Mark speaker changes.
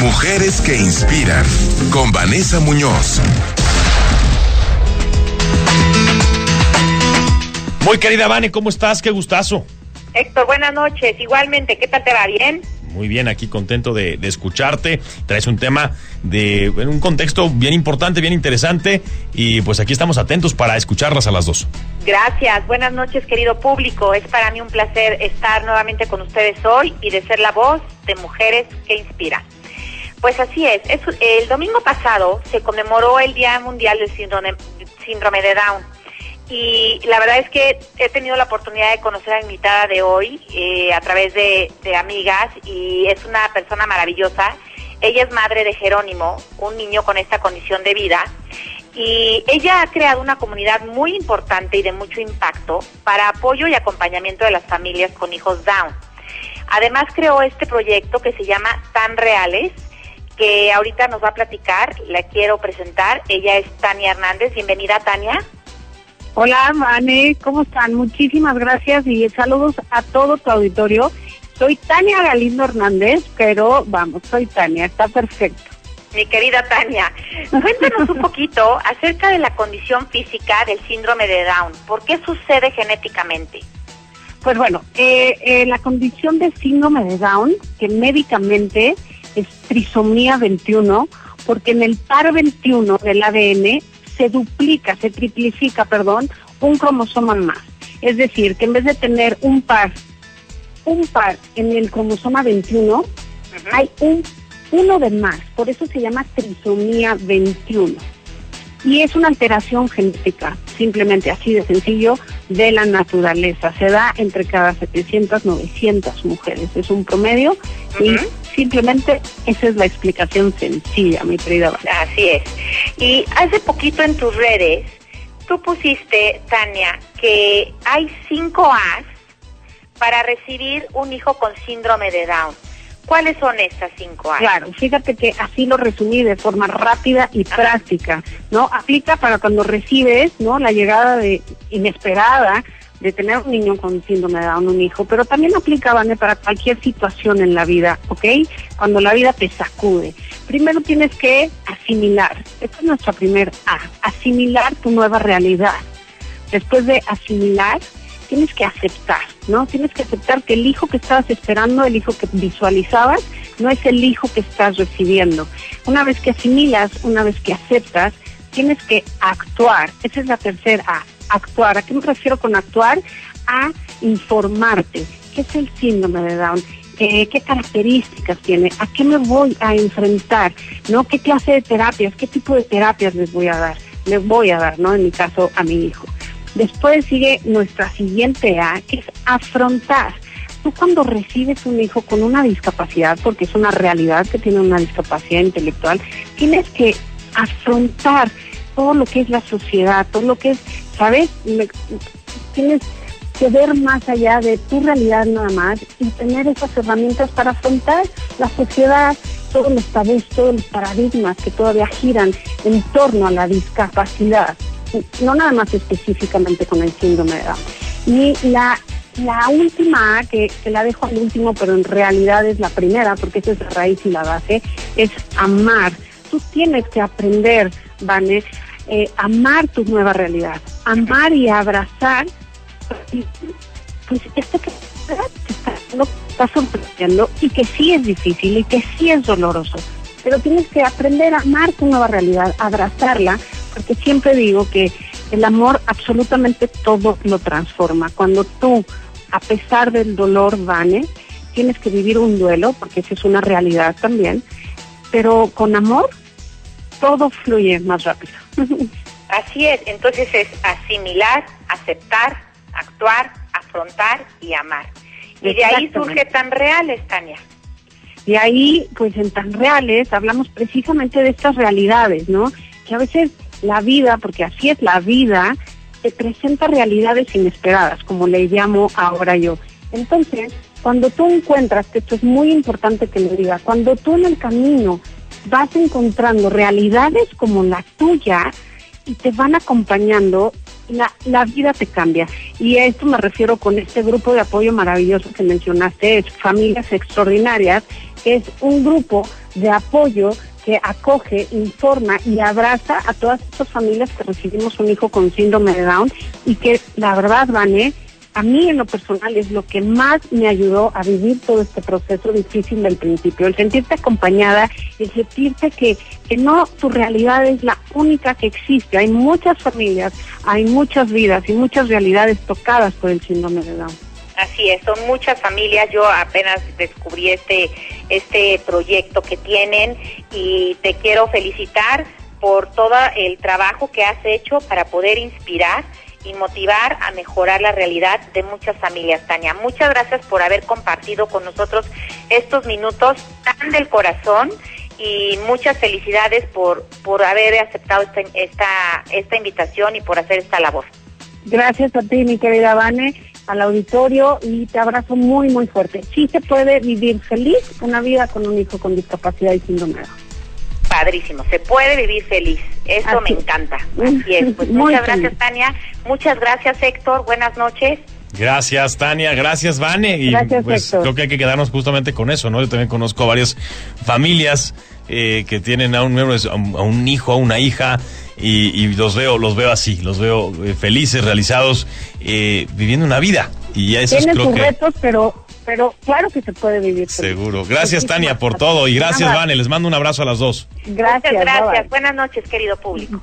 Speaker 1: Mujeres que inspiran con Vanessa Muñoz.
Speaker 2: Muy querida Vane, ¿cómo estás? Qué gustazo.
Speaker 3: Héctor, buenas noches. Igualmente, ¿qué tal te va? ¿Bien?
Speaker 2: Muy bien, aquí contento de, de, escucharte. Traes un tema de en un contexto bien importante, bien interesante y pues aquí estamos atentos para escucharlas a las dos.
Speaker 3: Gracias, buenas noches querido público. Es para mí un placer estar nuevamente con ustedes hoy y de ser la voz de mujeres que inspira. Pues así es, el domingo pasado se conmemoró el Día Mundial del Síndrome, síndrome de Down y la verdad es que he tenido la oportunidad de conocer a la invitada de hoy eh, a través de, amigas y es una persona maravillosa. Ella es madre de Jerónimo, un niño con esta condición de vida, y ella ha creado una comunidad muy importante y de mucho impacto para apoyo y acompañamiento de las familias con hijos Down. Además creó este proyecto que se llama Tan Reales, que ahorita nos va a platicar, la quiero presentar. Ella es Tania Hernández. Bienvenida, Tania.
Speaker 4: Hola, Vane, ¿cómo están? Muchísimas gracias y saludos a todo tu auditorio. Soy Tania Galindo Hernández, pero vamos, soy Tania, está perfecto.
Speaker 3: Mi querida Tania, cuéntanos un poquito acerca de la condición física del síndrome de Down. ¿Por qué sucede genéticamente?
Speaker 4: Pues bueno, eh, eh, la condición de síndrome de Down, que médicamente es trisomía 21, porque en el par 21 del ADN se duplica, se triplifica, perdón, un cromosoma más. Es decir, que en vez de tener un par, un par en el cromosoma 21, hay un uno de más. Por eso se llama trisomía 21. Y es una alteración genética, simplemente así de sencillo, de la naturaleza. Se da entre cada 700, 900 mujeres. Es un promedio y simplemente esa es la explicación sencilla, mi querida.
Speaker 3: Así es. Y hace poquito en tus redes, tú pusiste, Tania, que hay cinco A's para recibir un hijo con síndrome de Down. ¿Cuáles son estas cinco A's?
Speaker 4: Claro, fíjate que así lo resumí de forma rápida y práctica, ¿no? Aplica para cuando recibes, ¿no? La llegada de inesperada de tener un niño con síndrome de Down, un hijo, pero también aplica, Vane, para cualquier situación en la vida, ¿ok? Cuando la vida te sacude. Primero tienes que asimilar, esta es nuestra primer A, asimilar tu nueva realidad. Después de asimilar, tienes que aceptar, ¿no? Tienes que aceptar que el hijo que estabas esperando, el hijo que visualizabas, no es el hijo que estás recibiendo. Una vez que asimilas, una vez que aceptas, tienes que actuar. Esa es la tercera actuar. ¿A qué me refiero con actuar? A informarte. ¿Qué es el síndrome de Down? Eh, ¿Qué características tiene? ¿A qué me voy a enfrentar? ¿No? ¿Qué clase de terapias? ¿Qué tipo de terapias les voy a dar? Les voy a dar, ¿no? En mi caso, a mi hijo. Después sigue nuestra siguiente A, que es afrontar. Tú cuando recibes un hijo con una discapacidad, porque es una realidad que tiene una discapacidad intelectual, tienes que afrontar todo lo que es la sociedad, todo lo que es, ¿sabes? Tienes que ver más allá de tu realidad nada más y tener esas herramientas para afrontar la sociedad, todos los tabús, todos los paradigmas que todavía giran en torno a la discapacidad no nada más específicamente con el síndrome de Down. Y la, la última, que, que la dejo al último, pero en realidad es la primera, porque esa es la raíz y la base, es amar. Tú tienes que aprender, Vane, eh, amar tu nueva realidad, amar y abrazar. Pues esto que está, está sorprendiendo y que sí es difícil y que sí es doloroso, pero tienes que aprender a amar tu nueva realidad, abrazarla porque siempre digo que el amor absolutamente todo lo transforma. Cuando tú, a pesar del dolor, Vane, tienes que vivir un duelo, porque esa es una realidad también, pero con amor todo fluye más rápido.
Speaker 3: Así es, entonces es asimilar, aceptar, actuar, afrontar y amar. Y de ahí surge tan reales, Tania.
Speaker 4: De ahí, pues en tan reales, hablamos precisamente de estas realidades, ¿no? Que a veces la vida, porque así es la vida, te presenta realidades inesperadas, como le llamo ahora yo. Entonces, cuando tú encuentras, que esto es muy importante que lo diga, cuando tú en el camino vas encontrando realidades como la tuya y te van acompañando, la, la vida te cambia. Y a esto me refiero con este grupo de apoyo maravilloso que mencionaste, es Familias Extraordinarias, que es un grupo de apoyo que acoge, informa y abraza a todas estas familias que recibimos un hijo con síndrome de Down y que la verdad, Vané, a mí en lo personal es lo que más me ayudó a vivir todo este proceso difícil del principio, el sentirte acompañada, el sentirte que, que no tu realidad es la única que existe, hay muchas familias, hay muchas vidas y muchas realidades tocadas por el síndrome de Down.
Speaker 3: Así es, son muchas familias. Yo apenas descubrí este este proyecto que tienen y te quiero felicitar por todo el trabajo que has hecho para poder inspirar y motivar a mejorar la realidad de muchas familias, Tania. Muchas gracias por haber compartido con nosotros estos minutos tan del corazón y muchas felicidades por, por haber aceptado esta, esta, esta invitación y por hacer esta labor.
Speaker 4: Gracias a ti, mi querida Vane al auditorio y te abrazo muy, muy fuerte. Sí se puede vivir feliz una vida con un hijo con discapacidad y síndrome.
Speaker 3: Padrísimo, se puede vivir feliz. Eso me encanta. Así es. Pues muchas gracias, Tania. Muchas gracias, Héctor. Buenas noches.
Speaker 2: Gracias, Tania. Gracias, Vane. Y
Speaker 4: gracias,
Speaker 2: pues creo que hay que quedarnos justamente con eso, ¿no? Yo también conozco a varias familias eh, que tienen a un, a un hijo, a una hija y, los veo, los veo así, los veo eh, felices, realizados, eh, viviendo una vida. Y ya eso
Speaker 4: Tienen
Speaker 2: es,
Speaker 4: sus retos, pero, pero claro que se puede vivir.
Speaker 2: Seguro. Gracias, Tania, por todo. Y gracias, Vane. Les mando un abrazo a las dos.
Speaker 3: Gracias, gracias. Buenas noches, querido público.